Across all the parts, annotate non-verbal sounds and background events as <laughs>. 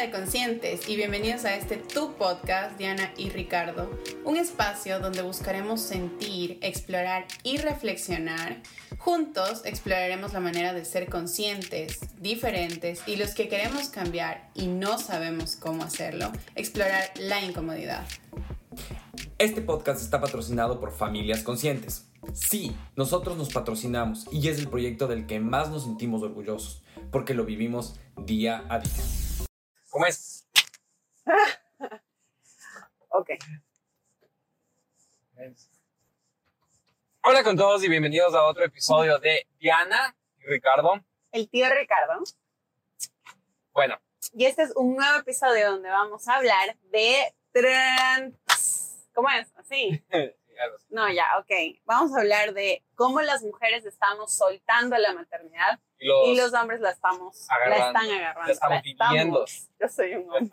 De conscientes y bienvenidos a este Tu Podcast, Diana y Ricardo, un espacio donde buscaremos sentir, explorar y reflexionar. Juntos exploraremos la manera de ser conscientes, diferentes y los que queremos cambiar y no sabemos cómo hacerlo, explorar la incomodidad. Este podcast está patrocinado por Familias Conscientes. Sí, nosotros nos patrocinamos y es el proyecto del que más nos sentimos orgullosos, porque lo vivimos día a día. ¿Cómo es? <laughs> ok. Hola con todos y bienvenidos a otro episodio de Diana y Ricardo. El tío Ricardo. Bueno. Y este es un nuevo episodio donde vamos a hablar de trans. ¿Cómo es? Así. <laughs> No, ya, ok. Vamos a hablar de cómo las mujeres estamos soltando la maternidad y los, hombres la estamos la están agarrando. La estamos viviendo. Yo soy un hombre.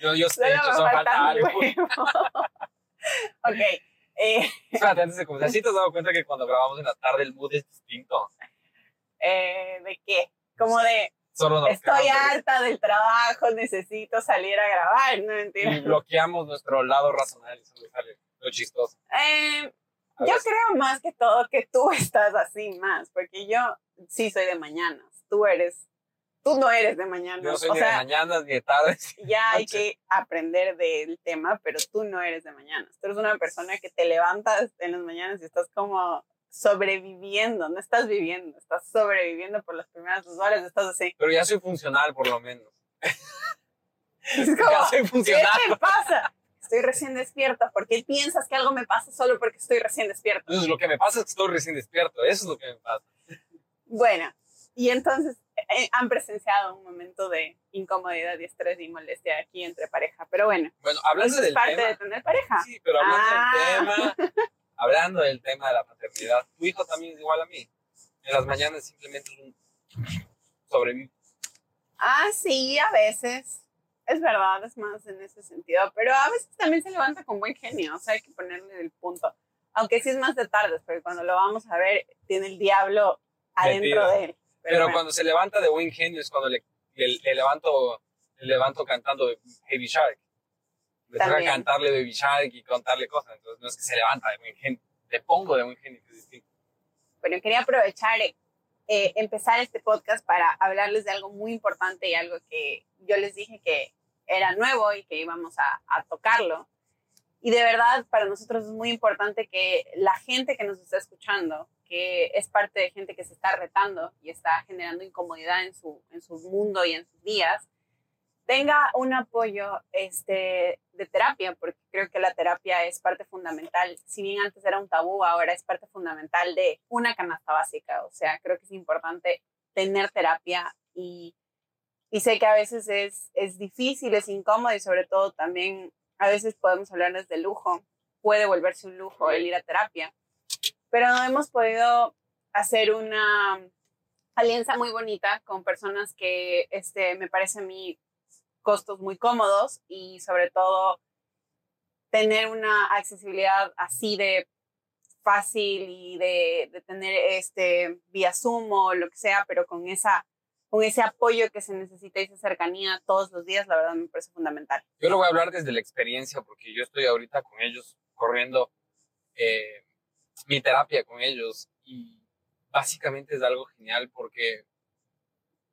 yo, yo sé, yo soy falta algo. <laughs> ok. Eh. Espérate, antes de comenzar, ¿sí te has dado cuenta que cuando grabamos en la tarde el mood es distinto? Eh, ¿De qué? Como de, Estoy harta del trabajo, necesito salir a grabar, ¿no entiendes? Y bloqueamos nuestro lado racional y solo sale lo chistoso. Eh, yo creo más que todo que tú <laughs> estás así más, porque yo sí soy de mañanas, tú eres, tú no eres de mañanas. Yo soy de mañanas ni de tardes. <laughs> Ya hay que aprender del tema, pero tú no eres de mañanas. Tú eres una persona que te levantas en las mañanas y estás como sobreviviendo, no estás viviendo, estás sobreviviendo por las primeras dos horas, estás así. Pero ya soy funcional por lo menos. <laughs> Es como, ya soy funcional. ¿Qué te pasa? Estoy recién despierta. ¿Por qué piensas que algo me pasa solo porque estoy recién despierta? Entonces, lo que me pasa es que estoy recién despierto. Eso es lo que me pasa. Bueno, y entonces eh, han presenciado un momento de incomodidad y estrés y molestia aquí entre pareja. Pero bueno. Bueno, hablando del es parte de tener pareja. Sí, pero hablando del ah. tema, <laughs> hablando del tema de la paternidad, tu hijo también es igual a mí. En las mañanas simplemente es un sobrevive. Ah, sí, a veces. Es verdad, es más en ese sentido, pero a veces también se levanta con buen genio, o sea, hay que ponerle el punto. Aunque sí es más de tardes, porque cuando lo vamos a ver, tiene el diablo adentro de él. Pero, cuando se levanta de buen genio es cuando le, le, levanto, le levanto cantando Baby Shark. Le toca cantarle Baby Shark y contarle cosas, entonces no es que se levanta de buen genio, le pongo de buen genio, que es distinto. Bueno, quería aprovechar eh, empezar este podcast para hablarles de algo muy importante y algo que yo les dije que era nuevo y que íbamos a, tocarlo. Y de verdad, para nosotros es muy importante que la gente que nos está escuchando, que es parte de gente que se está retando y está generando incomodidad en su, en su mundo y en sus días, tenga un apoyo este, de terapia, porque creo que la terapia es parte fundamental. Si bien antes era un tabú, ahora es parte fundamental de una canasta básica. O sea, creo que es importante tener terapia y y sé que a veces es, es difícil, es incómodo y sobre todo también a veces podemos hablar desde lujo. Puede volverse un lujo el ir a terapia. Pero no hemos podido hacer una alianza muy bonita con personas que este, me parece a mí costos muy cómodos y sobre todo tener una accesibilidad así de fácil y de, de tener este vía Zoom o lo que sea, pero con esa con ese apoyo que se necesita y esa cercanía todos los días, la verdad me parece fundamental. Yo lo voy a hablar desde la experiencia, porque yo estoy ahorita con ellos corriendo eh, mi terapia con ellos y básicamente es algo genial porque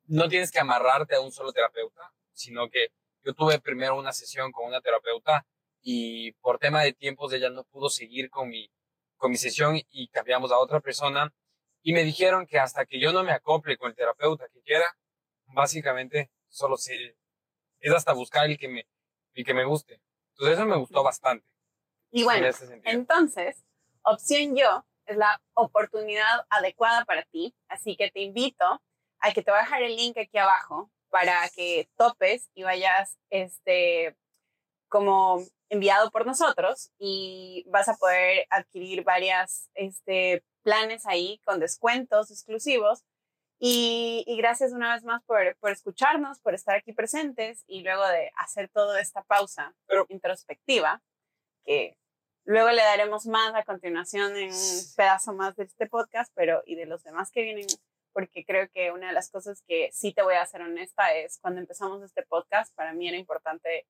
no tienes que amarrarte a un solo terapeuta, sino que yo tuve primero una sesión con una terapeuta y por tema de tiempos ella no pudo seguir con mi, con mi sesión y cambiamos a otra persona y me dijeron que hasta que yo no me acople con el terapeuta que quiera, básicamente solo se, es hasta buscar el que me, el que me guste. Entonces eso me gustó bastante. Y bueno, entonces, opción yo es la oportunidad adecuada para ti, así que te invito a que te voy a dejar el link aquí abajo para que topes y vayas este como enviado por nosotros y vas a poder adquirir varias este planes ahí con descuentos exclusivos. Y, gracias una vez más por, por, escucharnos, por estar aquí presentes y luego de hacer toda esta pausa introspectiva, que luego le daremos más a continuación en un pedazo más de este podcast, pero y de los demás que vienen porque creo que una de las cosas que sí te voy a ser honesta es cuando empezamos este podcast, para mí era importante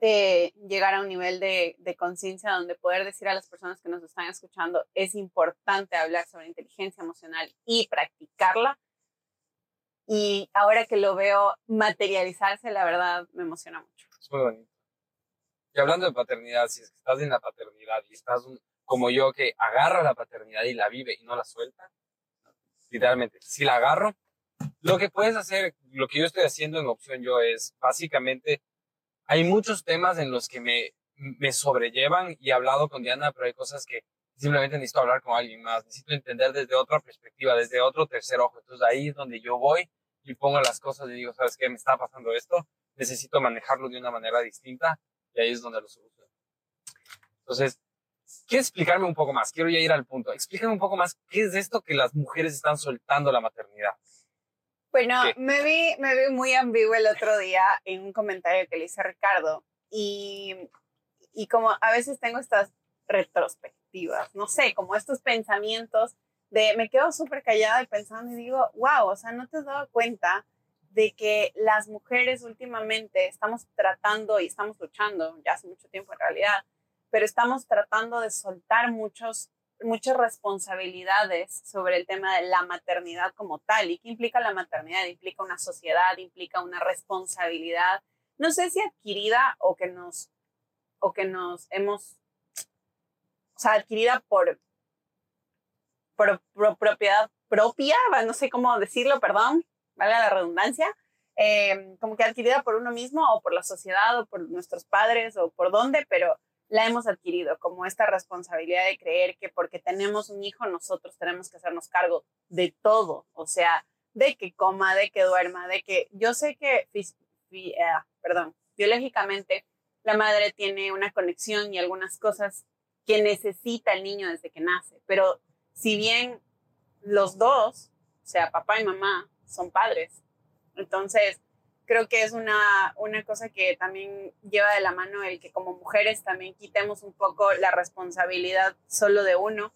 llegar a un nivel de, de conciencia donde poder decir a las personas que nos están escuchando, es importante hablar sobre inteligencia emocional y practicarla. Y ahora que lo veo materializarse, la verdad me emociona mucho. Es muy bonito. Y hablando de paternidad, si estás en la paternidad y estás un, como yo que agarra la paternidad y la vive y no la suelta, literalmente, si la agarro, lo que puedes hacer, lo que yo estoy haciendo en opción yo es básicamente, hay muchos temas en los que me, me sobrellevan y he hablado con Diana, pero hay cosas que simplemente necesito hablar con alguien más, necesito entender desde otra perspectiva, desde otro tercer ojo. Entonces ahí es donde yo voy y pongo las cosas y digo, ¿sabes qué? Me está pasando esto, necesito manejarlo de una manera distinta y ahí es donde lo soluciono. Entonces, quiero explicarme un poco más, quiero ya ir al punto. Explícame un poco más, ¿qué es esto que las mujeres están soltando la maternidad? Bueno, me vi, me vi muy ambiguo el otro día en un comentario que le hice a Ricardo y, y como a veces tengo estas retrospectivas, no sé, como estos pensamientos de me quedo súper callada y pensando y digo, wow, o sea, no te has dado cuenta de que las mujeres últimamente estamos tratando y estamos luchando, ya hace mucho tiempo en realidad, pero estamos tratando de soltar muchos, muchas responsabilidades sobre el tema de la maternidad como tal. ¿Y qué implica la maternidad? Implica una sociedad, implica una responsabilidad, no sé si adquirida o que nos, o que nos hemos, o sea, adquirida por, por, propiedad propia, no sé cómo decirlo, perdón, vale la redundancia, eh, como que adquirida por uno mismo o por la sociedad o por nuestros padres o por dónde, pero la hemos adquirido como esta responsabilidad de creer que porque tenemos un hijo nosotros tenemos que hacernos cargo de todo, o sea, de que coma, de que duerma, de que yo sé que, eh, perdón, biológicamente la madre tiene una conexión y algunas cosas que necesita el niño desde que nace, pero si bien los dos, o sea, papá y mamá, son padres, entonces creo que es una, una cosa que también lleva de la mano el que como mujeres también quitemos un poco la responsabilidad solo de uno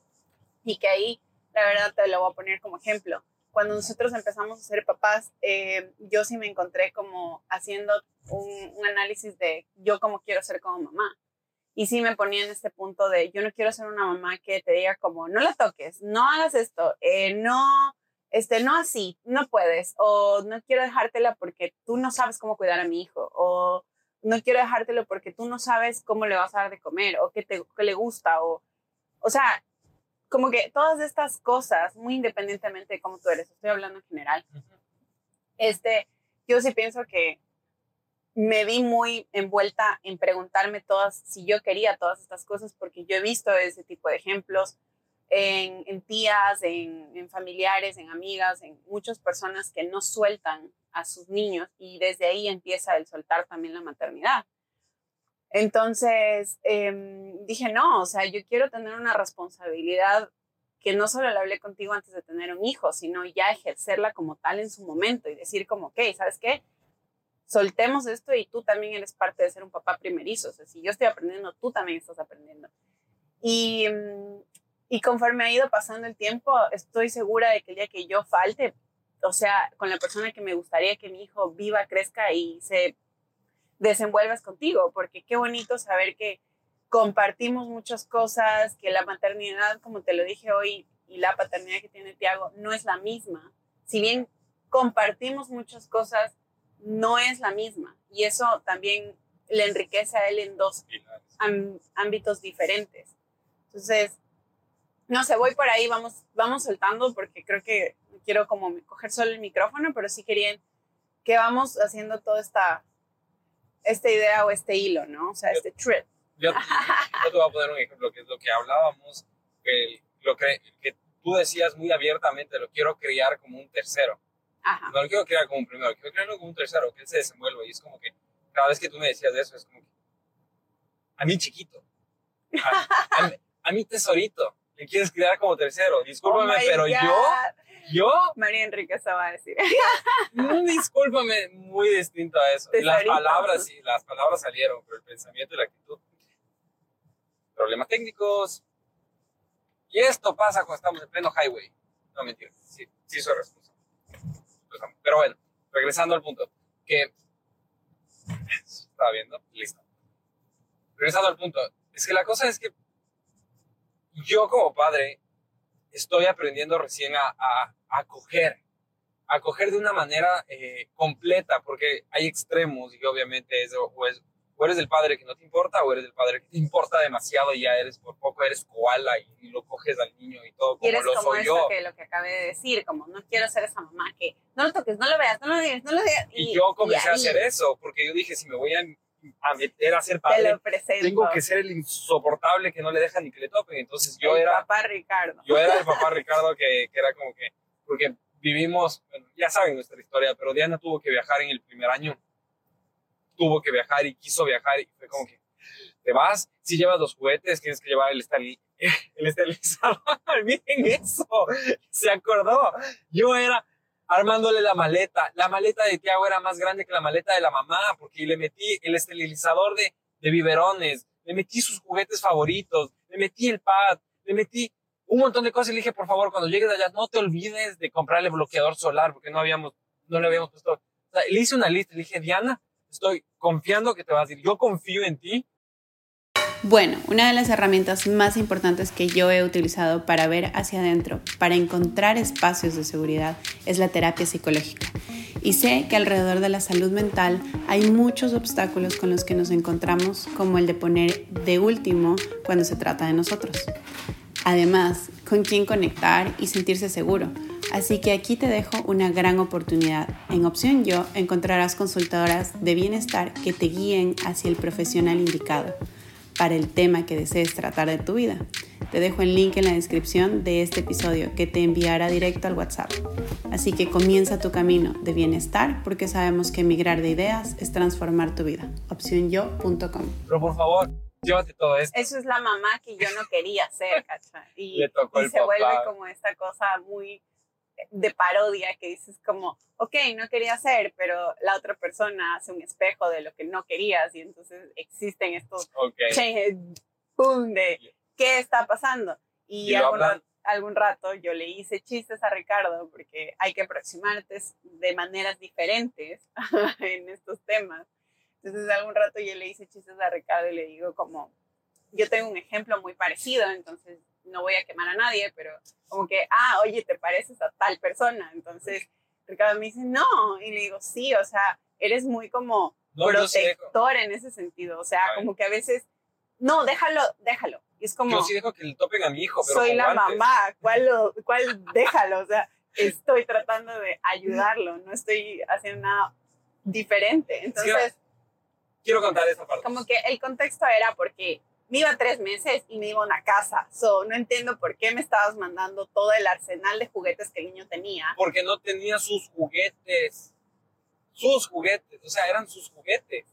y que ahí, la verdad, te lo voy a poner como ejemplo. Cuando nosotros empezamos a ser papás, eh, yo sí me encontré como haciendo un, un, análisis de yo cómo quiero ser como mamá. Y sí me ponía en este punto de yo no quiero ser una mamá que te diga como no la toques, no hagas esto, eh, no este, no así, no puedes, o no quiero dejártela porque tú no sabes cómo cuidar a mi hijo, o no quiero dejártelo porque tú no sabes cómo le vas a dar de comer, o qué, te, qué le gusta, o, o sea, como que todas estas cosas, muy independientemente de cómo tú eres, estoy hablando en general, este, yo sí pienso que me vi muy envuelta en preguntarme todas, si yo quería todas estas cosas, porque yo he visto ese tipo de ejemplos, en, tías, en, familiares, en amigas, en muchas personas que no sueltan a sus niños y desde ahí empieza el soltar también la maternidad. Entonces em, dije, no, o sea, yo quiero tener una responsabilidad que no solo la hablé contigo antes de tener un hijo, sino ya ejercerla como tal en su momento y decir como, ok, ¿sabes qué? Soltemos esto y tú también eres parte de ser un papá primerizo. O sea, si yo estoy aprendiendo, tú también estás aprendiendo. Y, em, y conforme ha ido pasando el tiempo, estoy segura de que el día que yo falte, o sea, con la persona que me gustaría que mi hijo viva, crezca y se desenvuelva es contigo, porque qué bonito saber que compartimos muchas cosas, que la maternidad, como te lo dije hoy, y la paternidad que tiene Tiago no es la misma. Si bien compartimos muchas cosas, no es la misma. Y eso también le enriquece a él en dos ámbitos diferentes. Entonces, no sé, voy por ahí, vamos, vamos soltando porque creo que quiero como coger solo el micrófono, pero sí querían que vamos haciendo toda esta, esta idea o este hilo, ¿no? O sea, este trip. Yo, te voy a poner un ejemplo, que es lo que hablábamos, que lo que, que tú decías muy abiertamente, lo quiero criar como un tercero. Ajá. No lo quiero criar como un primero, quiero criarlo como un tercero, que él se desenvuelva. Y es como que cada vez que tú me decías eso, es como que a mí chiquito, a, a mí tesorito, me quieres criar como tercero. Discúlpame, oh pero yo, yo. María Enrique se va a decir. discúlpame, muy distinto a eso. las palabras, sí, las palabras salieron, pero el pensamiento y la actitud. Problemas técnicos. Y esto pasa cuando estamos en pleno highway. No, mentira. Sí, sí soy responsable. Pero bueno, regresando al punto. Que... <laughs> Estaba viendo. Listo. Regresando al punto. Es que la cosa es que yo como padre estoy aprendiendo recién a, a, a acoger, a acoger de una manera eh, completa, porque hay extremos y obviamente es, o, es, o eres el padre que no te importa o eres el padre que te importa demasiado y ya eres por poco eres koala y, y lo coges al niño y todo como y eres lo como soy eso yo. que lo que acabé de decir, como no quiero ser esa mamá que no lo toques, no lo veas, no lo digas, no lo digas. Y, yo comencé a hacer eso, porque yo dije, si me voy a, a meter a ser Te padre, presento. tengo que ser el insoportable que no le deja ni que le toquen. Entonces yo El era... papá Ricardo. Yo era el <laughs> papá Ricardo que, que era como que, porque vivimos, bueno, ya saben nuestra historia, pero Diana tuvo que viajar en el primer año. Tuvo que viajar y quiso viajar y fue como que, te vas, si llevas los juguetes, tienes que llevar el, estali- el esterilizador. <laughs> Miren eso, se acordó. Yo era armándole la maleta. La maleta de Tiago era más grande que la maleta de la mamá porque le metí el esterilizador de, de biberones, le metí sus juguetes favoritos, le metí el pad, le metí un montón de cosas y le dije, por favor, cuando llegues allá, no te olvides de comprarle bloqueador solar, porque no habíamos, no le habíamos puesto. O sea, le hice una lista, le dije, Diana, estoy confiando que te vas a ir. Yo confío en ti. Bueno, una de las herramientas más importantes que yo he utilizado para ver hacia adentro, para encontrar espacios de seguridad, es la terapia psicológica. Y sé que alrededor de la salud mental hay muchos obstáculos con los que nos encontramos, como el de poner de último cuando se trata de nosotros. Además, con quién conectar y sentirse seguro. Así que aquí te dejo una gran oportunidad. En Opción Yo encontrarás consultoras de bienestar que te guíen hacia el profesional indicado para el tema que desees tratar de tu vida. Te dejo el link en la descripción de este episodio que te enviará directo al WhatsApp. Así que comienza tu camino de bienestar porque sabemos que emigrar de ideas es transformar tu vida. Opcionyo.com. Pero por favor, llévate todo esto. Eso es la mamá que yo no quería ser, ¿cacha? Y, <laughs> Le tocó y el se vuelve papá. como esta cosa muy de parodia que dices como, ok, no quería ser, pero la otra persona hace un espejo de lo que no querías y entonces existen estos Ok. changes, boom, de qué está pasando. Y, Y algún, algún rato yo le hice chistes a Ricardo porque hay que aproximarte de maneras diferentes <laughs> en estos temas. Entonces algún rato yo le hice chistes a Ricardo y le digo como, yo tengo un ejemplo muy parecido, entonces no voy a quemar a nadie, pero como que, ah, oye, te pareces a tal persona. Entonces Ricardo me dice, no, y le digo, sí, o sea, eres muy como No, sí protector en ese sentido, o sea, como que a veces, no, déjalo, déjalo. Y es como, yo sí dejo que le topen a mi hijo, pero soy la mamá, ¿cuál, lo- <laughs> cuál déjalo? O sea, estoy tratando de ayudarlo, no estoy haciendo nada diferente. Entonces, Quiero contar esta parte. como que el contexto era porque me iba tres meses y me iba a una casa. So, no entiendo por qué me estabas mandando todo el arsenal de juguetes que el niño tenía. Porque no tenía sus juguetes. Sus juguetes. O sea, eran sus juguetes.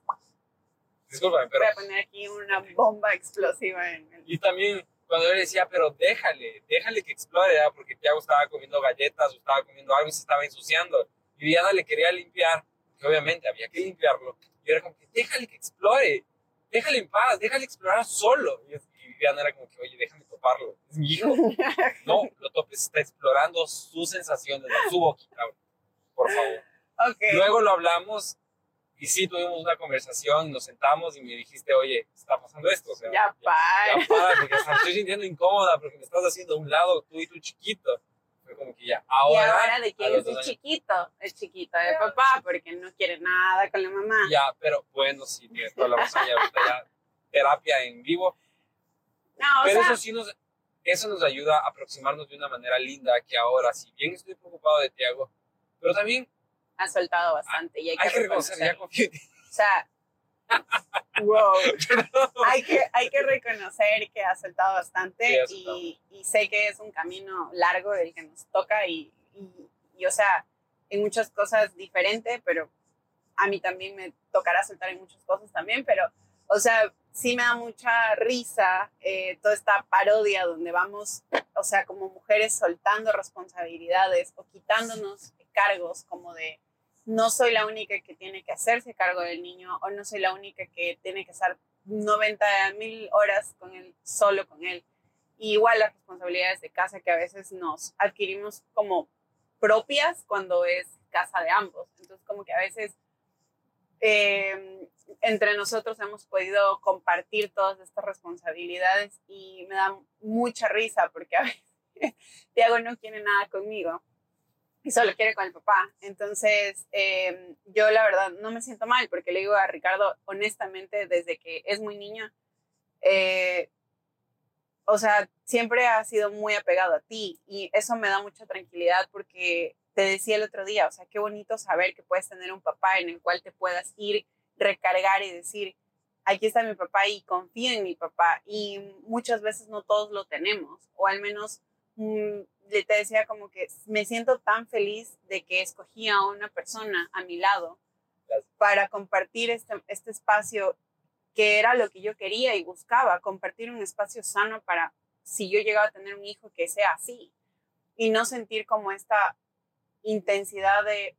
Discúlpame, pero. Voy a poner aquí una bomba explosiva en el... Y también cuando yo le decía, pero déjale, déjale que explore, ¿verdad? porque Tiago estaba comiendo galletas o estaba comiendo algo y se estaba ensuciando. Y Diana le quería limpiar, que obviamente había que limpiarlo. Y era como que, déjale que explore, déjale en paz, déjale explorar solo. Y, Diana era como que, oye, déjame toparlo, es mi hijo. <laughs> No, lo topes, está explorando sus sensaciones, su boquita, por favor. Ok. Luego lo hablamos y sí tuvimos una conversación, nos sentamos y me dijiste, oye, está pasando esto. O sea, Ya, para. ya para, porque me estoy sintiendo incómoda porque me estás haciendo a un lado tú y tu chiquito. Fue como que ya, Y ahora, ahora de quién es el años. chiquito, el chiquito de papá, porque no quiere nada con la mamá. ya, pero bueno, sí, tienes toda la razón, ya ahorita ya terapia en vivo, No, o pero sea, eso sí nos, eso nos ayuda a aproximarnos de una manera linda que ahora, si bien estoy preocupado de Tiago, pero también ha soltado bastante y hay que, hay que reconocer, ya reconocerlo. confío. O sea, wow. <laughs> hay, que, hay que reconocer que ha soltado bastante Sí, ha soltado y, y sé que es un camino largo el que nos toca y, y, y, o sea, en muchas cosas diferente, pero a mí también me tocará soltar en muchas cosas también, pero, o sea, sí me da mucha risa eh, toda esta parodia donde vamos, o sea, como mujeres soltando responsabilidades o quitándonos cargos como de no soy la única que tiene que hacerse cargo del niño o no soy la única que tiene que estar 90 mil horas con él, solo con él. Igual las responsabilidades de casa que a veces nos adquirimos como propias cuando es casa de ambos. Entonces como que a veces eh, entre nosotros hemos podido compartir todas estas responsabilidades y me da mucha risa porque a veces <laughs> Tiago no quiere nada conmigo y <laughs> solo quiere con el papá. Entonces, eh, yo la verdad no me siento mal porque le digo a Ricardo, honestamente, desde que es muy niño, eh, o sea, siempre ha sido muy apegado a ti y eso me da mucha tranquilidad porque te decía el otro día, o sea, qué bonito saber que puedes tener un papá en el cual te puedas ir, recargar y decir, aquí está mi papá y confío en mi papá. Y muchas veces no todos lo tenemos, o al menos te decía como que me siento tan feliz de que escogí a una persona a mi lado para compartir este, este espacio que era lo que yo quería y buscaba, compartir un espacio sano para si yo llegaba a tener un hijo que sea así y no sentir como esta intensidad de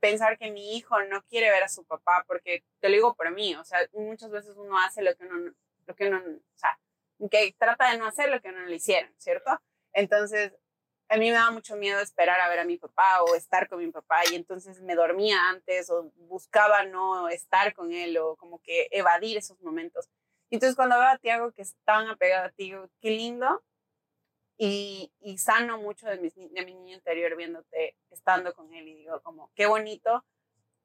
pensar que mi hijo no quiere ver a su papá, porque te lo digo por mí, o sea, muchas veces uno hace lo que uno, lo que uno, o sea, que trata de no hacer lo que uno le hicieron, ¿cierto? Entonces, a mí me da mucho miedo esperar a ver a mi papá o estar con mi papá y entonces me dormía antes o buscaba no estar con él o como que evadir esos momentos. Entonces, cuando veo a Tiago que es tan apegado a ti, qué lindo, y, y sano mucho de mi, de mi niño interior viéndote estando con él y digo como, qué bonito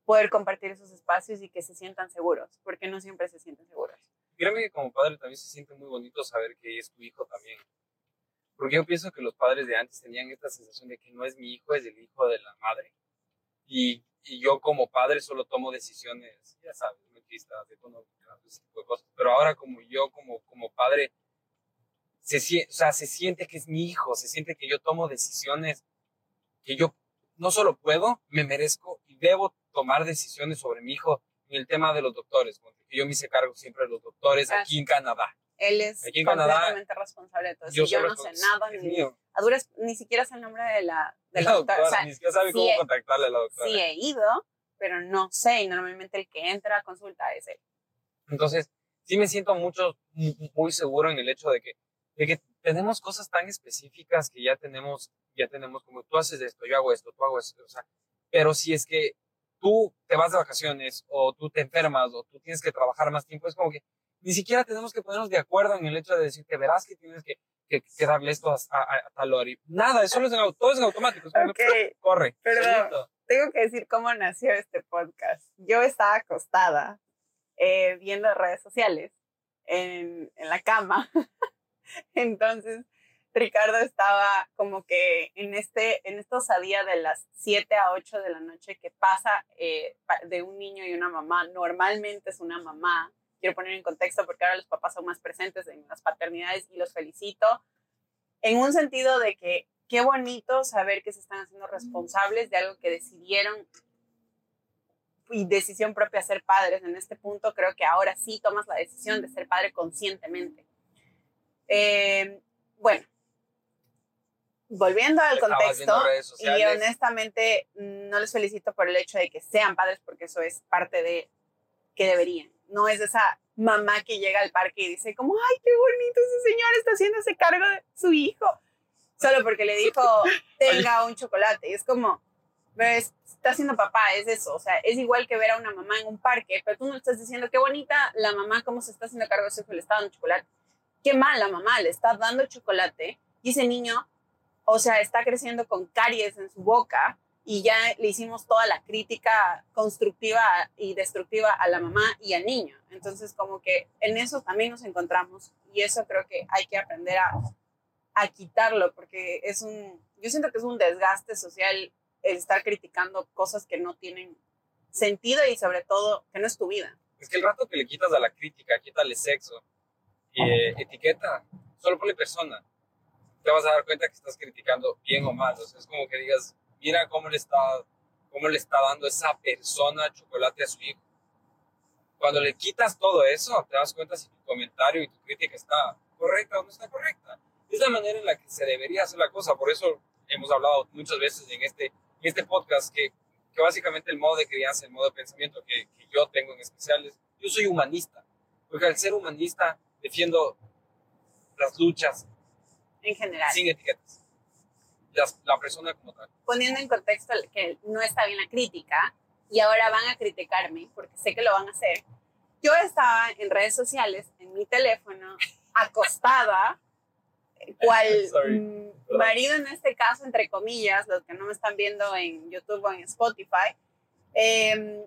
poder compartir esos espacios y que se sientan seguros, porque no siempre se sienten seguros. Créeme que como padre también se siente muy bonito saber que es tu hijo también. Porque yo pienso que los padres de antes tenían esta sensación de que no es mi hijo, es el hijo de la madre. Y, y yo como padre solo tomo decisiones, ya sabes, machistas, económicas, ese tipo de cosas. Pero ahora como yo, como, como padre, se, o sea, se siente que es mi hijo, se siente que yo tomo decisiones que yo no solo puedo, me merezco y debo tomar decisiones sobre mi hijo en el tema de los doctores, porque yo me hice cargo siempre de los doctores aquí en Canadá. Él es Aquí en completamente Canadá, responsable de todo eso. Yo, Yo, no sé nada, es ni, a duras, ni siquiera sé el nombre de la, de la La doctora. doctora, O sea, ni siquiera sabe sí cómo he- contactarle a la doctora. sí he ido, pero no sé, y normalmente el que entra a consulta es él. Entonces, sí me siento mucho, mu- muy seguro en el hecho de que, de que tenemos cosas tan específicas que ya tenemos, ya tenemos como tú haces esto, yo hago esto, tú hago esto, o sea, pero si es que tú te vas de vacaciones o tú te enfermas o tú tienes que trabajar más tiempo, es como que ni siquiera tenemos que ponernos de acuerdo en el hecho de decir que verás que tienes que, que, que darle esto a, a, a tal hora. Nada, eso es en, todo es en automático. Es que, <laughs> corre. solito. tengo que decir cómo nació este podcast. Yo estaba acostada eh, viendo redes sociales en, en la cama. <laughs> Entonces, Ricardo estaba como que en, este, en esta osadía de las 7 a 8 de la noche que pasa eh, de un niño y una mamá. Normalmente es una mamá. Quiero poner en contexto porque ahora los papás son más presentes en las paternidades y los felicito. En un sentido de que qué bonito saber que se están haciendo responsables de algo que decidieron y decisión propia ser padres. En este punto creo que ahora sí tomas la decisión de ser padre conscientemente. Eh, bueno, volviendo al contexto, y honestamente no les felicito por el hecho de que sean padres porque eso es parte de que deberían. No es esa mamá que llega al parque y dice como, ay, qué bonito ese señor está haciéndose cargo de su hijo. Solo porque le dijo, <laughs> tenga un chocolate. Y es como, ves, está siendo papá, es eso. O sea, es igual que ver a una mamá en un parque, pero tú no estás diciendo, qué bonita la mamá, cómo se está haciendo cargo de su hijo, le está dando chocolate. Qué mal la mamá, le está dando chocolate y ese niño, o sea, está creciendo con caries en su boca y ya le hicimos toda la crítica constructiva y destructiva a la mamá y al niño. Entonces, como que en eso también nos encontramos y eso creo que hay que aprender a, a quitarlo porque es un, yo siento que es un desgaste social el estar criticando cosas que no tienen sentido y sobre todo que no es tu vida. Es que el rato que le quitas a la crítica, quítale sexo, eh, etiqueta, solo ponle persona, te vas a dar cuenta que estás criticando bien o mal. O sea, es como que digas, mira cómo le está, cómo le está dando esa persona chocolate a su hijo. Cuando le quitas todo eso, te das cuenta si tu comentario y tu crítica está correcta o no está correcta. Es la manera en la que se debería hacer la cosa. Por eso hemos hablado muchas veces en este, en este podcast que, que básicamente el modo de crianza, el modo de pensamiento que, que yo tengo en especial es, yo soy humanista. Porque al ser humanista defiendo las luchas En general. sin etiquetas. Las- la persona como tal. Poniendo en contexto que no está bien la crítica y ahora van a criticarme porque sé que lo van a hacer. Yo estaba en redes sociales, en mi teléfono, <laughs> acostada, cual <laughs> Sorry. marido en este caso, entre comillas, los que no me están viendo en YouTube o en Spotify, eh,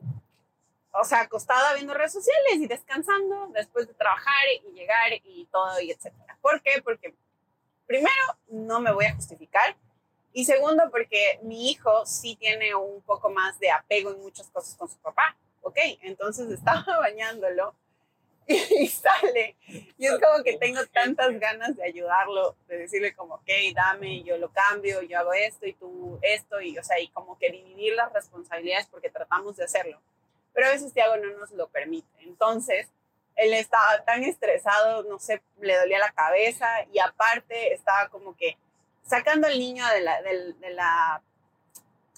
o sea, acostada viendo redes sociales y descansando después de trabajar y llegar y todo y etcétera. ¿Por qué? Porque primero no me voy a justificar y segundo porque mi hijo sí tiene un poco más de apego en muchas cosas con su papá, ¿ok? Entonces estaba <laughs> bañándolo y sale y es como que tengo tantas ganas de ayudarlo, de decirle como, ok, dame, yo lo cambio, yo hago esto y tú esto y o sea, y como que dividir las responsabilidades porque tratamos de hacerlo pero a veces Tiago no nos lo permite. Entonces, él estaba tan estresado, no sé, le dolía la cabeza y aparte estaba como que sacando al niño de la, del, de la,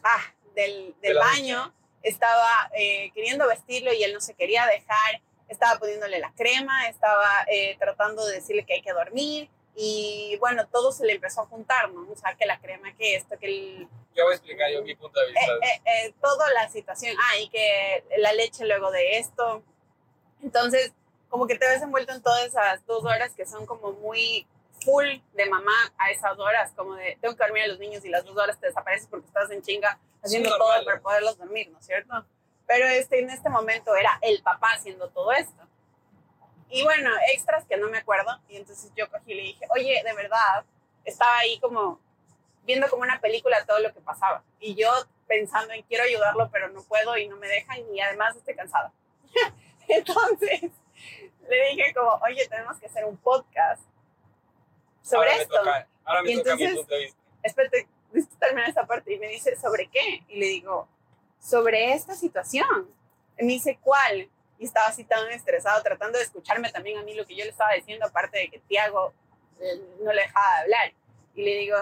ah, del, De del la baño, estaba eh, queriendo vestirlo y él no se quería dejar, estaba poniéndole la crema, estaba eh, tratando de decirle que hay que dormir y bueno, todo se le empezó a juntar, ¿no? O sea, que la crema, que esto, que el, Yo voy a explicar yo mi punto de vista. eh, eh, eh, toda la situación. Ah, y que la leche luego de esto. Entonces, como que te ves envuelto en todas esas dos horas que son como muy full de mamá a esas horas, como de tengo que dormir a los niños y las dos horas te desapareces porque estás en chinga haciendo todo normal. para poderlos dormir, ¿no es cierto? Pero este, en este momento era el papá haciendo todo esto. Y bueno, extras que no me acuerdo. Y entonces yo cogí y le dije, oye, de verdad, estaba ahí como viendo como una película todo lo que pasaba. Y yo pensando en quiero ayudarlo, pero no puedo y no me dejan y además estoy cansada. <laughs> Entonces le dije como, oye, tenemos que hacer un podcast sobre ahora me esto. toca, ahora me Y toca mi entonces- punto de vista. Espérate, terminar esa parte. Y me dice, ¿sobre qué? Y le digo, sobre esta situación. Y me dice, ¿cuál? Y estaba así tan estresado, tratando de escucharme también a mí lo que yo le estaba diciendo, aparte de que Tiago eh, no le dejaba de hablar. Y le digo,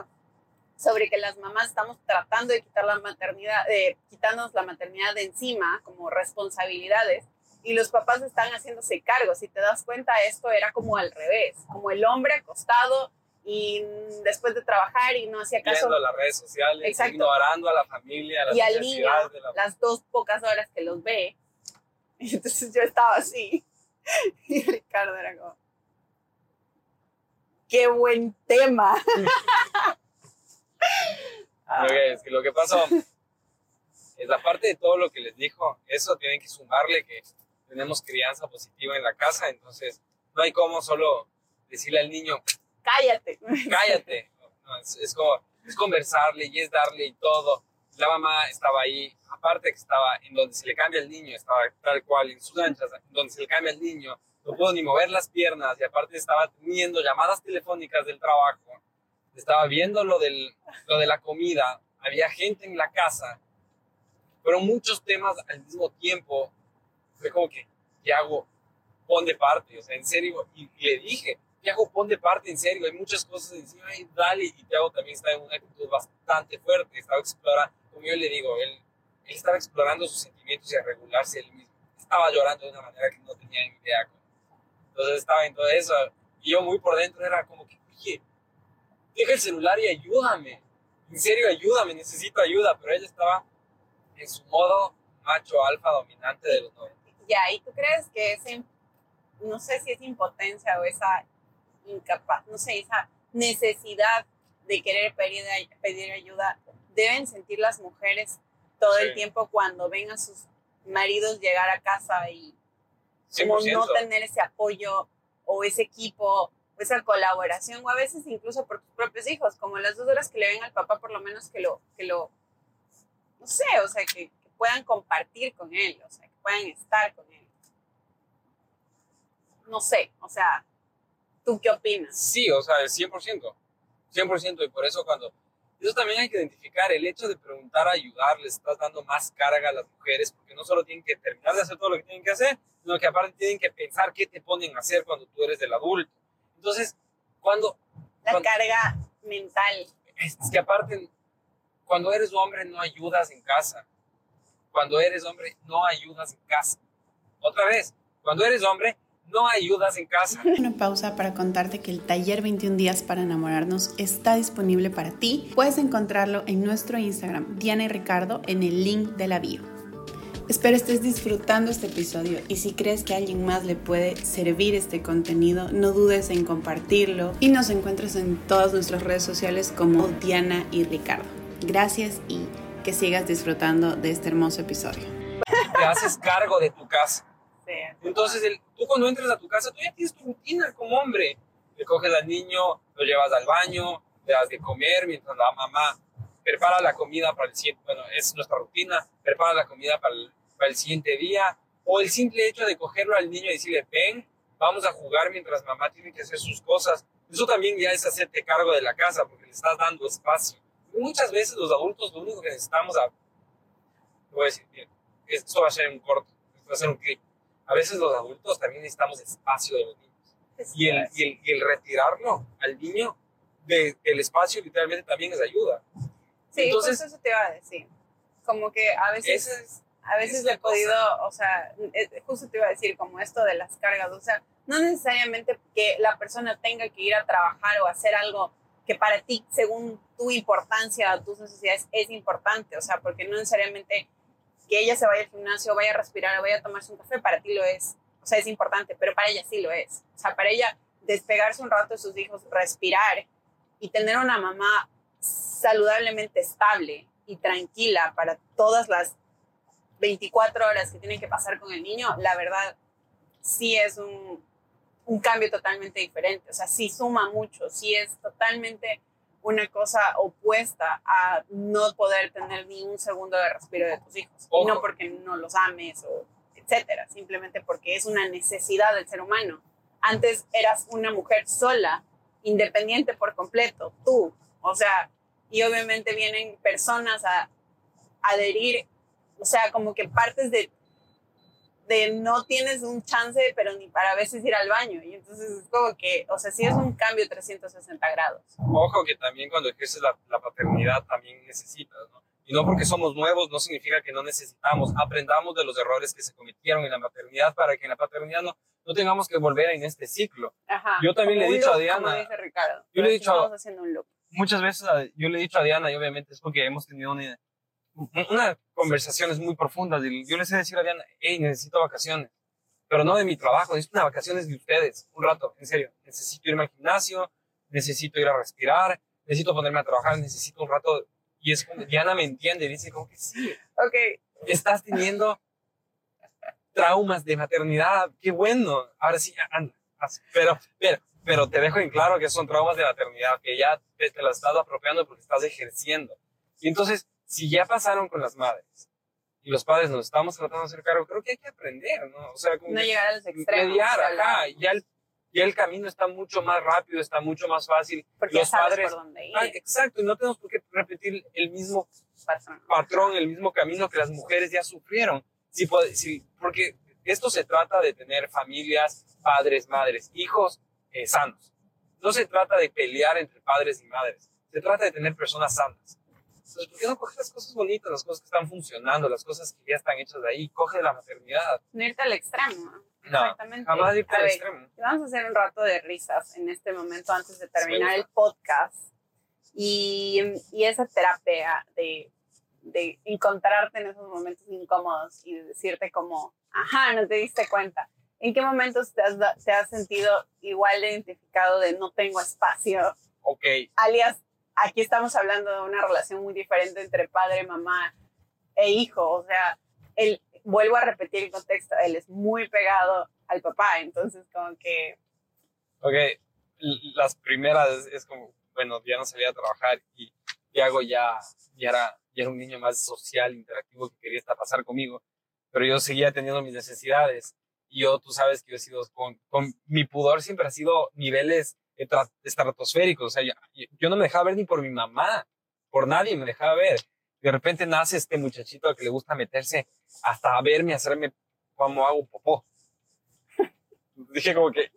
sobre que las mamás estamos tratando de quitar la maternidad, de quitarnos la maternidad de encima como responsabilidades y los papás están haciéndose cargo. Si te das cuenta, esto era como al revés, como el hombre acostado y después de trabajar y no hacía caso Viendo las redes sociales, Exacto. ignorando a la familia, a las y al niño la las dos pocas horas que los ve. Y <laughs> entonces yo estaba así. <laughs> Y Ricardo era como, qué buen tema. <laughs> Lo que, es que lo que pasó es aparte de todo lo que les dijo, eso tienen que sumarle que tenemos crianza positiva en la casa, entonces no hay como solo decirle al niño, Cállate. cállate. No, es, es como, es conversarle y es darle y todo. La mamá estaba ahí, aparte que estaba en donde se le cambia el niño, estaba tal cual en sus anchas, donde se le cambia el niño, no puedo ni mover las piernas y aparte estaba teniendo llamadas telefónicas del trabajo, estaba viendo lo, del, lo de la comida, había gente en la casa, pero muchos temas al mismo tiempo. Fue como que, ¿qué hago? Pon de parte, o sea, en serio, y, y le dije, Tiago, pon de parte, en serio, hay muchas cosas encima, ay, dale, y Tiago también está en una actitud bastante fuerte, estaba explorando, como yo le digo, él, él estaba explorando sus sentimientos y a regularse él mismo, estaba llorando de una manera que no tenía ni idea, entonces estaba en todo eso, y yo muy por dentro era como que, oye, deja el celular y ayúdame, en serio, ayúdame, necesito ayuda, pero ella estaba en su modo macho alfa dominante de los 90. Ya, ¿y tú crees que ese, no sé si es impotencia o esa incapaz, no sé, esa necesidad de querer pedir, pedir ayuda, deben sentir las mujeres todo el tiempo cuando ven a sus maridos llegar a casa y como 100%. no tener ese apoyo o ese equipo o esa colaboración o a veces incluso por tus propios hijos, como las dos horas que le ven al papá, por lo menos que lo, que lo no sé, o sea, que, que puedan compartir con él, o sea, que puedan estar con él. No sé, o sea, ¿tú qué opinas? Sí, o sea, el 100%. 100%. Y por eso cuando... Eso también hay que identificar. El hecho de preguntar, ayudar, le estás dando más carga a las mujeres, porque no solo tienen que terminar de hacer todo lo que tienen que hacer, sino que aparte tienen que pensar qué te ponen a hacer cuando tú eres el adulto. Entonces, cuando... La cuando- carga mental. es que aparte, cuando eres hombre no ayudas en casa. Cuando eres hombre no ayudas en casa. Otra vez, cuando eres hombre no ayudas en casa. <laughs> Una pausa para contarte que el taller 21 días para enamorarnos está disponible para ti. Puedes encontrarlo en nuestro Instagram, Diana y Ricardo, en el link de la bio. Espero estés disfrutando este episodio y si crees que a alguien más le puede servir este contenido, no dudes en compartirlo y nos encuentres en todas nuestras redes sociales como Diana y Ricardo. Gracias y que sigas disfrutando de este hermoso episodio. Te haces cargo de tu casa. Sí. Entonces, el- tú cuando entras a tu casa, tú ya tienes tu rutina como hombre. Le coges al niño, lo llevas al baño, le das de comer mientras la mamá prepara la comida para el siguiente, bueno, es nuestra rutina, prepara la comida para el, para el siguiente día. O el simple hecho de cogerlo al niño y decirle, ven, vamos a jugar mientras mamá tiene que hacer sus cosas. Eso también ya es hacerte cargo de la casa porque le estás dando espacio. Muchas veces los adultos lo único que necesitamos, a, voy a decir, bien, esto va a ser un corto, esto va a ser un clip. A veces los adultos también necesitamos espacio de los niños. Y el, y el, y el retirarlo al niño de- del espacio literalmente también es ayuda. Sí, Entonces- justo eso te iba a decir. Como que a veces, es, a veces le he podido, o sea, eh, justo te iba a decir, como esto de las cargas, o sea, no necesariamente que la persona tenga que ir a trabajar o hacer algo que para ti, según tu importancia, tus necesidades, es importante, o sea, porque no necesariamente que ella se vaya al gimnasio, vaya a respirar o vaya a tomarse un café, para ti lo es, o sea, es importante, pero para ella sí lo es. O sea, para ella despegarse un rato de sus hijos, respirar y tener una mamá saludablemente estable y tranquila para todas las 24 horas que tienen que pasar con el niño, la verdad sí es un, un cambio totalmente diferente. O sea, sí suma mucho, sí es totalmente una cosa opuesta a no poder tener ni un segundo de respiro de tus hijos. Y no porque no los ames o etcétera, simplemente porque es una necesidad del ser humano. Antes eras una mujer sola, independiente por completo, tú. O sea, y obviamente vienen personas a adherir, o sea, como que partes de, de no tienes un chance, pero ni para a veces ir al baño. Y entonces es como que, o sea, sí es un cambio 360 grados. ojo que también cuando ejerces la, la paternidad también necesitas, ¿no? Y no porque somos nuevos no significa que no necesitamos. Aprendamos de los errores que se cometieron en la maternidad para que en la paternidad no, no tengamos que volver en este ciclo. Ajá. Yo también le he dicho a Diana- dice Ricardo. yo le he dicho muchas veces a- yo le he dicho a Diana, y obviamente es porque hemos tenido una, una conversaciones muy profundas, y yo les he decir a Diana, hey, necesito vacaciones, pero no de mi trabajo, necesito unas vacaciones de ustedes, un rato, en serio, necesito irme al gimnasio, necesito ir a respirar, necesito ponerme a trabajar, necesito un rato, y es como, Diana me entiende, dice como que sí, Ok, estás teniendo traumas de maternidad, qué bueno, ahora sí, anda, haz. pero, pero, pero te dejo en claro que son traumas de maternidad, que ya te, te las estás apropiando porque estás ejerciendo. Y entonces, si ya pasaron con las madres y los padres nos estamos tratando de hacer cargo, creo que hay que aprender, ¿no? O sea, como no llegar a los extremos. mediar, ajá, ya el, ya el camino está mucho más rápido, está mucho más fácil. Porque ya los sabes padres, por dónde ir. Ah, exacto, y no tenemos por qué repetir el mismo patrón. patrón, el mismo camino que las mujeres ya sufrieron. Si, si- porque esto se trata de tener familias, padres, madres, hijos eh, sanos. No se trata de pelear entre padres y madres. Se trata de tener personas sanas. Entonces, ¿por qué no coger las cosas bonitas, las cosas que están funcionando, las cosas que ya están hechas de ahí? Coge la maternidad. No irte al extremo. ¿no? Exactamente. Jamás irte al ver, extremo. Vamos a hacer un rato de risas en este momento antes de terminar el podcast. Y, y esa terapia de, de encontrarte en esos momentos incómodos y de decirte como, ajá, no te diste cuenta. ¿En qué momentos te has, te has sentido igual identificado de no tengo espacio? Ok, Alias, aquí estamos hablando de una relación muy diferente entre padre, mamá e hijo. O sea, él, vuelvo a repetir el contexto, él es muy pegado al papá, entonces como que ok. Las primeras es, es como, bueno, ya no salía a trabajar y Tiago ya, ya, era, ya era un niño más social, interactivo, que quería estar pasar conmigo, pero yo seguía teniendo mis necesidades. Y yo, tú sabes que yo he sido, con, con mi pudor siempre ha sido niveles estratosféricos. O sea, yo, yo no me dejaba ver ni por mi mamá, por nadie me dejaba ver. De repente nace este muchachito al que le gusta meterse hasta verme, hacerme como hago popó. <laughs> Dije como que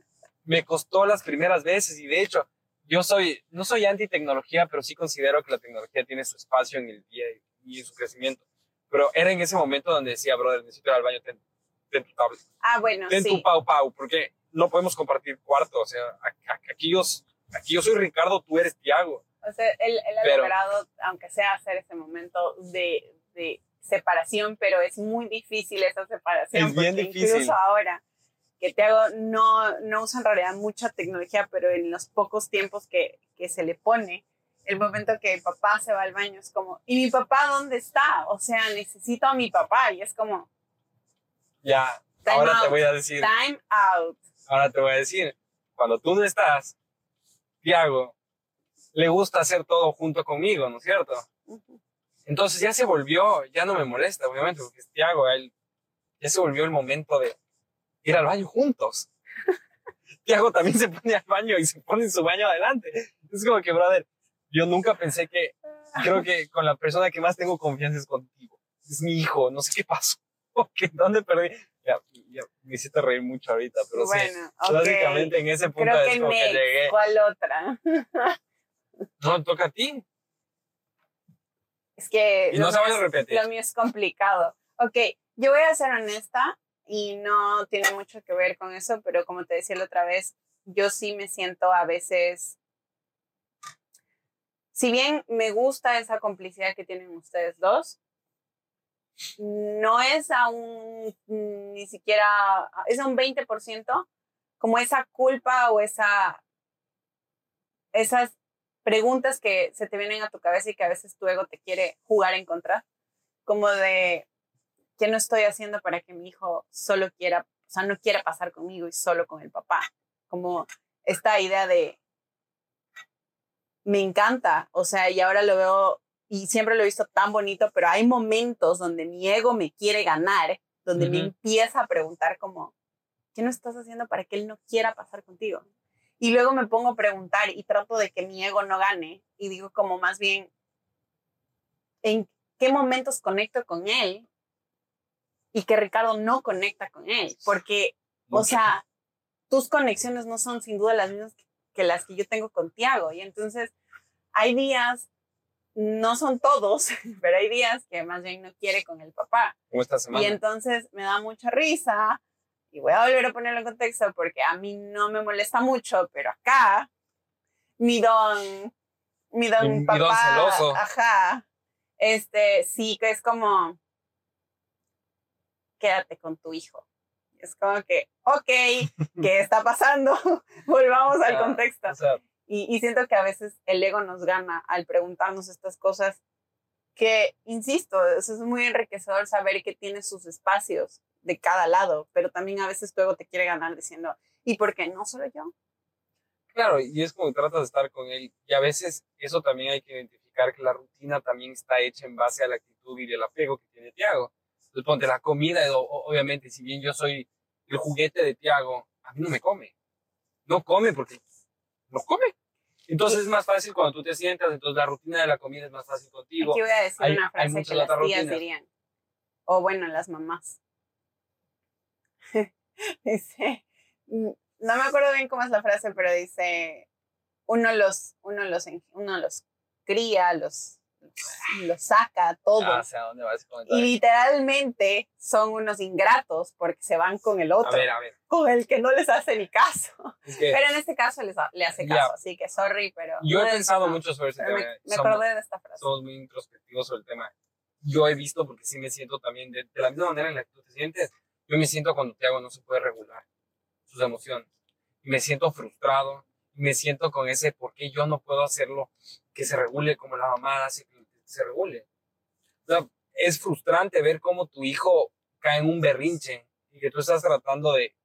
me costó las primeras veces y de hecho yo soy, no soy anti tecnología, pero sí considero que la tecnología tiene su espacio en el día y su crecimiento. Pero era en ese momento donde decía, brother, necesito ir al baño, ten, ten tu tablet, Ah, bueno, ten sí. tu pau pau, porque no podemos compartir cuarto. O sea, aquí yo, aquí yo soy Ricardo, tú eres Tiago. O sea, él, él ha logrado, aunque sea hacer ese momento de, de, separación, pero es muy difícil esa separación. Es bien difícil. Incluso ahora que Tiago no, no usa en realidad mucha tecnología, pero en los pocos tiempos que, que se le pone, el momento que el papá se va al baño es como, ¿y mi papá dónde está? O sea, necesito a mi papá y es como... Ya, ahora te voy a decir. Time out. Ahora te voy a decir, cuando tú no estás, Tiago le gusta hacer todo junto conmigo, ¿no es cierto? Entonces ya se volvió, ya no me molesta, obviamente, porque es Tiago, él, ya se volvió el momento de ir al baño juntos. <laughs> Tiago también se pone al baño y se pone en su baño adelante. Es como que, brother, yo nunca pensé que, creo que con la persona que más tengo confianza es contigo. Es mi hijo, no sé qué pasó. <laughs> ¿Dónde perdí? Ya, ya, me hiciste reír mucho ahorita, pero bueno, sí, básicamente en ese punto creo es que, como que llegué. ¿Cuál otra? <laughs> No, toca a ti. Es que y no se vaya a repetir. lo mío es complicado. Ok, yo voy a ser honesta y no tiene mucho que ver con eso, pero como te decía la otra vez, yo sí me siento a veces, si bien me gusta esa complicidad que tienen ustedes dos, no es a un, ni siquiera, es a un 20%, como esa culpa o esa, esas preguntas que se te vienen a tu cabeza y que a veces tu ego te quiere jugar en contra, como de, ¿qué no estoy haciendo para que mi hijo solo quiera, o sea, no quiera pasar conmigo y solo con el papá? Como esta idea de, me encanta, o sea, y ahora lo veo y siempre lo he visto tan bonito, pero hay momentos donde mi ego me quiere ganar, donde me empieza a preguntar como, ¿qué no estás haciendo para que él no quiera pasar contigo? Y luego me pongo a preguntar y trato de que mi ego no gane y digo como más bien, ¿en qué momentos conecto con él? Y que Ricardo no conecta con él, porque, o sea, tus conexiones no son sin duda las mismas que las que yo tengo con Tiago. Y entonces hay días no son todos, <laughs> pero hay días que más bien no quiere con el papá. Como esta semana. Y entonces me da mucha risa y voy a volver a ponerlo en contexto porque a mí no me molesta mucho, pero acá mi don, mi don Mi- mi papá, don celoso. ajá, este, sí que es como, quédate con tu hijo. Es como que, ok, <laughs> ¿qué está pasando? <laughs> Volvamos al contexto. O sea, Y, y siento que a veces el ego nos gana al preguntarnos estas cosas que, insisto, es muy enriquecedor saber que tiene sus espacios de cada lado, pero también a veces tu ego te quiere ganar diciendo, ¿y por qué no solo yo? claro, y es como tratas de estar con él. Y a veces eso también hay que identificar que la rutina también está hecha en base a la actitud y el apego que tiene Tiago. Entonces, ponte la comida, obviamente, si bien yo soy el juguete de Tiago, a mí no me come. No come porque no come. Entonces es más fácil cuando tú te sientas, entonces la rutina de la comida es más fácil contigo. Aquí voy a decir hay- una frase que las tías rutinas. dirían, o bueno, las mamás. <laughs> dice, mm, no me acuerdo bien cómo es la frase, pero dice, uno los, uno los, uno los cría, los, los saca, todos. Ah, ¿dónde vas y literalmente son unos ingratos porque se van con el A otro, ver, a ver. con el que no les hace ni caso. Es que Pero en este caso les, le hace caso, así que sorry, pero... yo no he pensado no, mucho sobre ese tema. me, me Somos- acordé de esta frase. somos muy introspectivos sobre el tema. Yo he visto, porque sí me siento también, de, de la misma manera en la que tú te sientes, yo me siento cuando Tiago no se puede regular sus emociones. Y me siento frustrado, y me siento con ese, ¿por qué yo no puedo hacerlo que se regule como la mamá hace que se regule? O sea, es frustrante ver cómo tu hijo cae en un berrinche y que tú estás tratando de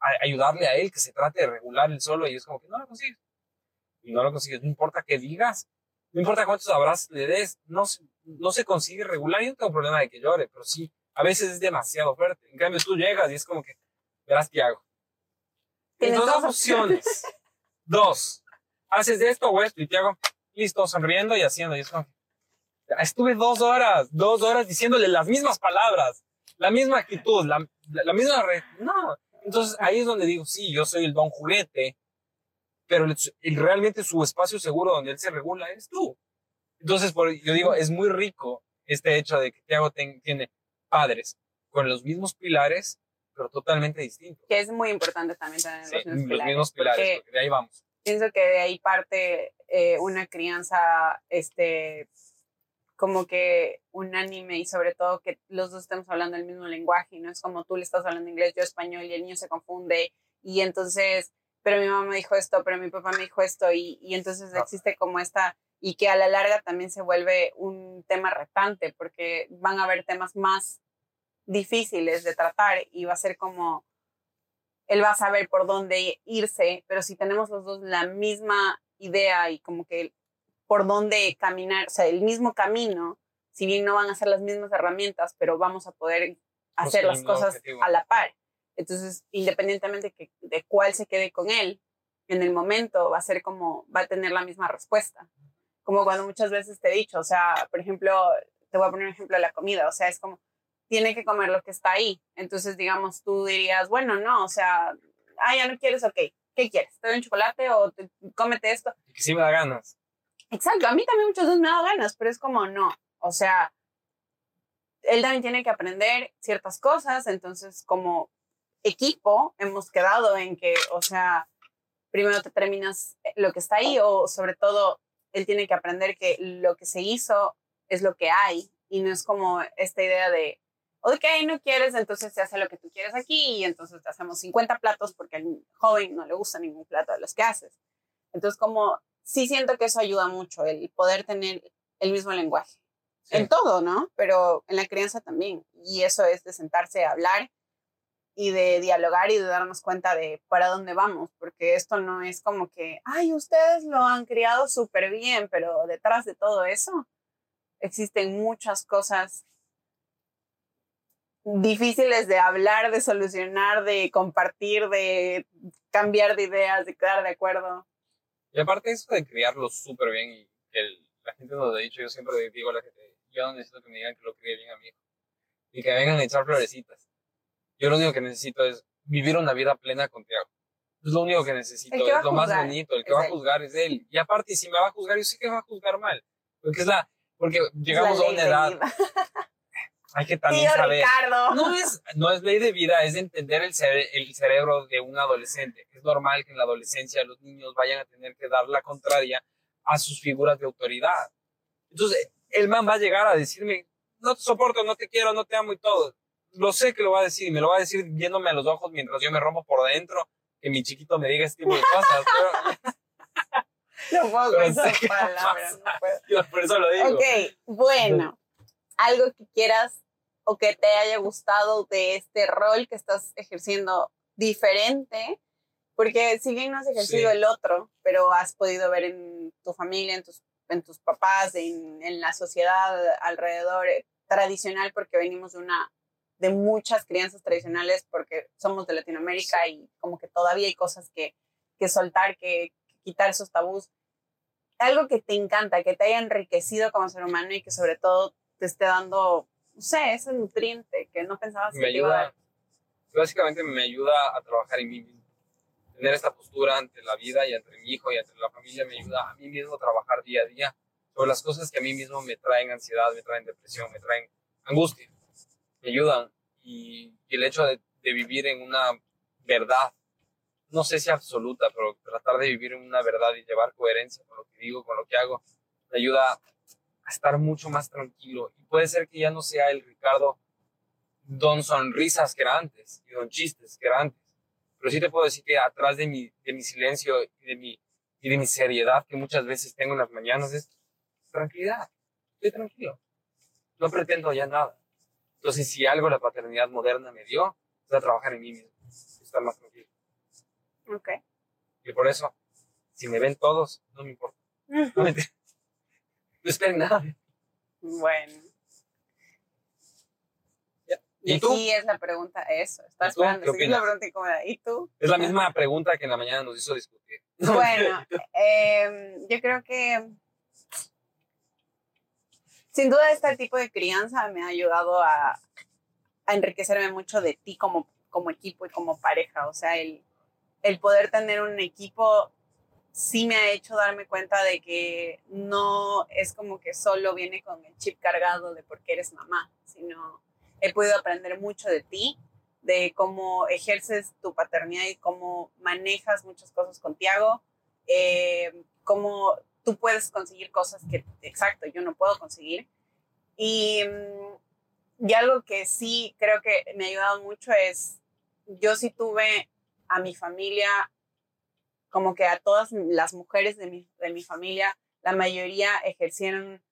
a- ayudarle a él, que se trate de regular él solo, y es como que no lo consigues. Y no lo consigues, no importa qué digas, no importa cuántos abrazos le des, no, no se consigue regular. Yo no tengo problema de que llore, pero sí, a veces es demasiado fuerte. En cambio, tú llegas y es como que, verás qué hago. Tienes dos dos opciones. dos. Haces esto o esto y te hago, listo, sonriendo y haciendo. Y es como, que, estuve dos horas, dos horas diciéndole las mismas palabras, la misma actitud, la, la, la misma... re- no. Entonces ahí es donde digo, sí, yo soy el don juguete, pero el- el- realmente su espacio seguro donde él se regula eres tú. Entonces, por, yo digo, es muy rico este hecho de que Tiago tiene padres con los mismos pilares pero totalmente distinto. Que es muy importante también tener Sí, los mismos los pilares. mismos pilares, porque porque de ahí vamos. Pienso que de ahí parte eh, una crianza, este, como que unánime y sobre todo que los dos estemos hablando el mismo lenguaje y no es como tú le estás hablando inglés, yo español y el niño se confunde y entonces, pero mi mamá me dijo esto, pero mi papá me dijo esto y, y entonces Ah. existe como esta y que a la larga también se vuelve un tema retante porque van a haber temas más difíciles de tratar y va a ser como él va a saber por dónde irse, pero si tenemos los dos la misma idea y como que por dónde caminar, o sea, el mismo camino, si bien no van a ser las mismas herramientas, pero vamos a poder hacer las cosas objetivo. a la par. Entonces, independientemente que, de cuál se quede con él, en el momento va a ser como, va a tener la misma respuesta. Como cuando muchas veces te he dicho, o sea, por ejemplo, te voy a poner un ejemplo de la comida, o sea, es como, tiene que comer lo que está ahí. Entonces, digamos, tú dirías, bueno, no, o sea, ah, ya no quieres, ok, ¿qué quieres? ¿Te doy un chocolate o te- cómete esto? Que sí me da ganas. Exacto, a mí también muchas veces me dado ganas, pero es como no, o sea, él también tiene que aprender ciertas cosas, entonces como equipo hemos quedado en que, o sea, primero te terminas lo que está ahí o sobre todo él tiene que aprender que lo que se hizo es lo que hay y no es como esta idea de, ok, no quieres, entonces se hace lo que tú quieres aquí y entonces te hacemos 50 platos porque al joven no le gusta ningún plato de los que haces. Entonces como sí siento que eso ayuda mucho, el poder tener el mismo lenguaje. Sí. En todo, ¿no? Pero en la crianza también. Y eso es de sentarse a hablar y de dialogar y de darnos cuenta de para dónde vamos, porque esto no es como que, ay, ustedes lo han criado súper bien, pero detrás de todo eso existen muchas cosas difíciles de hablar, de solucionar, de compartir, de cambiar de ideas, de quedar de acuerdo. Y aparte eso de criarlo súper bien y el- la gente nos lo ha dicho, yo siempre digo a la gente, yo no necesito que me digan que lo críe bien a mi hijo. Y que vengan a echar florecitas. Yo lo único que necesito es vivir una vida plena con Tiago. Es lo único que necesito, que es lo más bonito, el que va a juzgar es él. Y aparte, si me va a juzgar, yo sé que va a juzgar mal. Porque es la, porque llegamos La a una edad. <laughs> hay que también Tío saber. Ricardo. No es, no es ley de vida, es entender el, cere- el cerebro de un adolescente. Es normal que en la adolescencia los niños vayan a tener que dar la contraria a sus figuras de autoridad. Entonces, el man va a llegar a decirme, no te soporto, no te quiero, no te amo y todo. Lo sé que lo va a decir me lo va a decir viéndome a los ojos mientras yo me rompo por dentro, que mi chiquito me diga este tipo de cosas. Pero <laughs> No puedo con esas palabras, no puedo. yo por eso lo digo. Ok, bueno, algo que quieras o que te haya gustado de este rol que estás ejerciendo diferente, porque si bien no has ejercido Sí. el otro, pero has podido ver en tu familia, en tus, en tus papás, en, en la sociedad alrededor eh, tradicional, porque venimos de una de muchas crianzas tradicionales porque somos de Latinoamérica y como que todavía hay cosas que, que soltar, que, que quitar esos tabús algo que te encanta, que te haya enriquecido como ser humano y que sobre todo te esté dando, no sé, ese nutriente que no pensabas que me te iba a dar. ayuda, básicamente me ayuda a trabajar en mí mismo. Tener esta postura ante la vida y ante mi hijo y ante la familia me ayuda a mí mismo a trabajar día a día sobre las cosas que a mí mismo me traen ansiedad, me traen depresión, me traen angustia. Me ayudan. Y, y el hecho de, de vivir en una verdad, no sé si absoluta, pero tratar de vivir en una verdad y llevar coherencia con lo que digo, con lo que hago, me ayuda a estar mucho más tranquilo. Y puede ser que ya no sea el Ricardo don sonrisas que era antes y don chistes que era antes. Pero sí te puedo decir que atrás de mi, de mi silencio y de mi, y de mi seriedad que muchas veces tengo en las mañanas es tranquilidad. Estoy tranquilo. No pretendo ya nada. Entonces, si algo la paternidad moderna me dio, es a trabajar en mí mismo, estar más tranquilo. Ok. Y por eso, si me ven todos, no me importa. No, me- no esperen nada. Bueno. ¿Y Y tú? aquí es la pregunta, eso. Estaba esperando. ¿Qué sí, es la pregunta incómoda. ¿Y tú? Es la misma pregunta que en la mañana nos hizo discutir. <laughs> Bueno, em, yo creo que sin duda este tipo de crianza me ha ayudado a, a enriquecerme mucho de ti como, como equipo y como pareja. O sea, el, el poder tener un equipo sí me ha hecho darme cuenta de que no es como que solo viene con el chip cargado de porque eres mamá, sino he podido aprender mucho de ti de cómo ejerces tu paternidad y cómo manejas muchas cosas con Tiago, eh, cómo tú puedes conseguir cosas que, exacto, yo no puedo conseguir. Y, mm, y algo que sí creo que me ha ayudado mucho es, yo sí tuve a mi familia, como que a todas las mujeres de mi, de mi familia, la mayoría ejercieron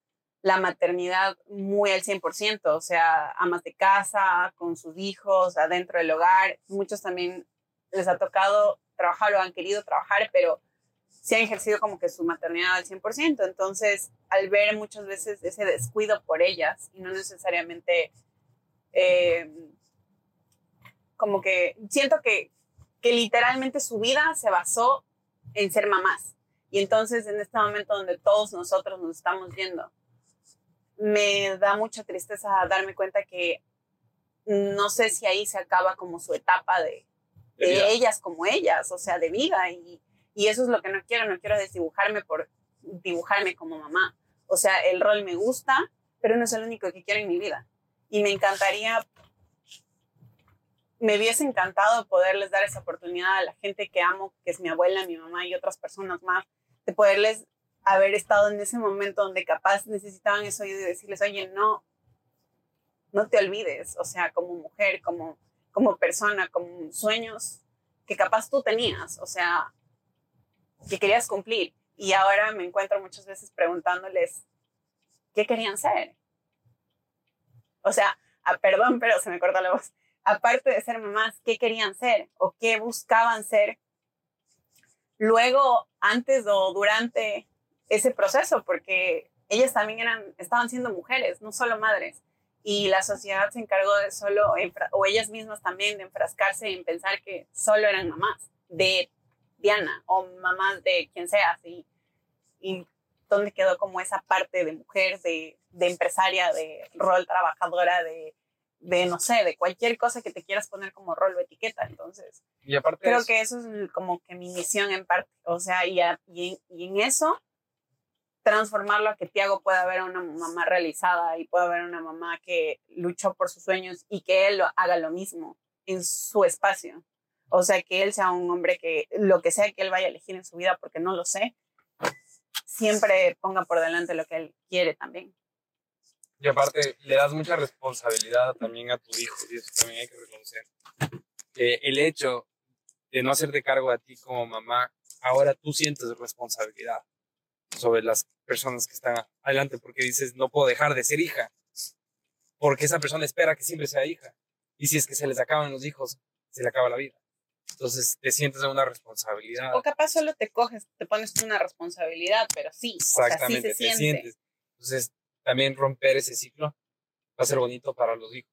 la maternidad muy al 100%, o sea, amas de casa, con sus hijos, adentro del hogar. Muchos también les ha tocado trabajar o han querido trabajar, pero se han ejercido como que su maternidad al 100%. Entonces, al ver muchas veces ese descuido por ellas y no necesariamente eh, como que siento que, que literalmente su vida se basó en ser mamás. Y entonces en este momento donde todos nosotros nos estamos yendo, me da mucha tristeza darme cuenta que no sé si ahí se acaba como su etapa de, de, ellas como ellas, o sea, de vida. Y, y, eso es lo que no quiero, no quiero desdibujarme por dibujarme como mamá. O sea, el rol me gusta, pero no es el único que quiero en mi vida. Y me encantaría, me hubiese encantado poderles dar esa oportunidad a la gente que amo, que es mi abuela, mi mamá y otras personas más, de poderles haber estado en ese momento donde capaz necesitaban eso y decirles, oye, no, no te olvides, o sea, como mujer, como, como persona, como sueños que capaz tú tenías, o sea, que querías cumplir. Y ahora me encuentro muchas veces preguntándoles, ¿qué querían ser? O sea, ah, perdón, pero se me corta la voz. Aparte de ser mamás, ¿qué querían ser? ¿O qué buscaban ser? Luego, antes o durante ese proceso, porque ellas también eran, estaban siendo mujeres, no solo madres. Y la sociedad se encargó de solo, o ellas mismas también, de enfrascarse en pensar que solo eran mamás de Diana o mamás de quien sea. Y dónde quedó como esa parte de mujer, de, de empresaria, de rol trabajadora, de, de, no sé, de cualquier cosa que te quieras poner como rol o etiqueta. Entonces, y aparte creo que eso es como que mi misión en parte. O sea, y, y, y en eso transformarlo a que Tiago pueda ver a una mamá realizada y pueda ver a una mamá que luchó por sus sueños y que él lo, haga lo mismo en su espacio. O sea, que él sea un hombre que lo que sea que él vaya a elegir en su vida, porque no lo sé, siempre ponga por delante lo que él quiere también. Y aparte, le das mucha responsabilidad también a tu hijo, y eso también hay que reconocer. El hecho de no hacerte cargo a ti como mamá, ahora tú sientes responsabilidad sobre las personas que están adelante, porque dices, no puedo dejar de ser hija, porque esa persona espera que siempre sea hija. Y si es que se les acaban los hijos, se le acaba la vida. Entonces te sientes en una responsabilidad. O capaz solo te coges, te pones una responsabilidad, pero sí. Exactamente, o sea, te sientes. Entonces también romper ese ciclo va a ser bonito para los hijos.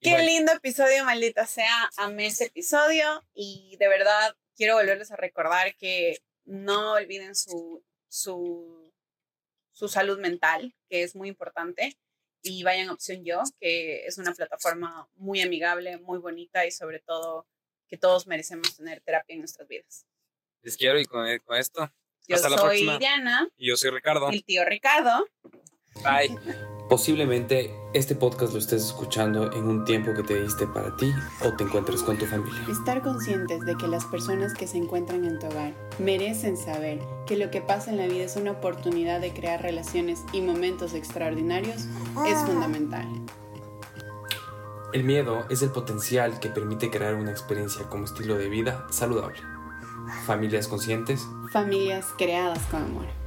Qué bueno. lindo episodio, maldita sea. Amé ese episodio y de verdad quiero volverles a recordar que no olviden su, su, su salud mental, que es muy importante, y vayan a Opción Yo, que es una plataforma muy amigable, muy bonita y sobre todo que todos merecemos tener terapia en nuestras vidas. Les quiero y con, con esto. Yo hasta soy la. Diana. Y yo soy Ricardo. El tío Ricardo. Bye. Posiblemente este podcast lo estés escuchando en un tiempo que te diste para ti o te encuentres con tu familia. Estar conscientes de que las personas que se encuentran en tu hogar merecen saber que lo que pasa en la vida es una oportunidad de crear relaciones y momentos extraordinarios es fundamental. El miedo es el potencial que permite crear una experiencia como estilo de vida saludable. Familias conscientes. Familias creadas con amor.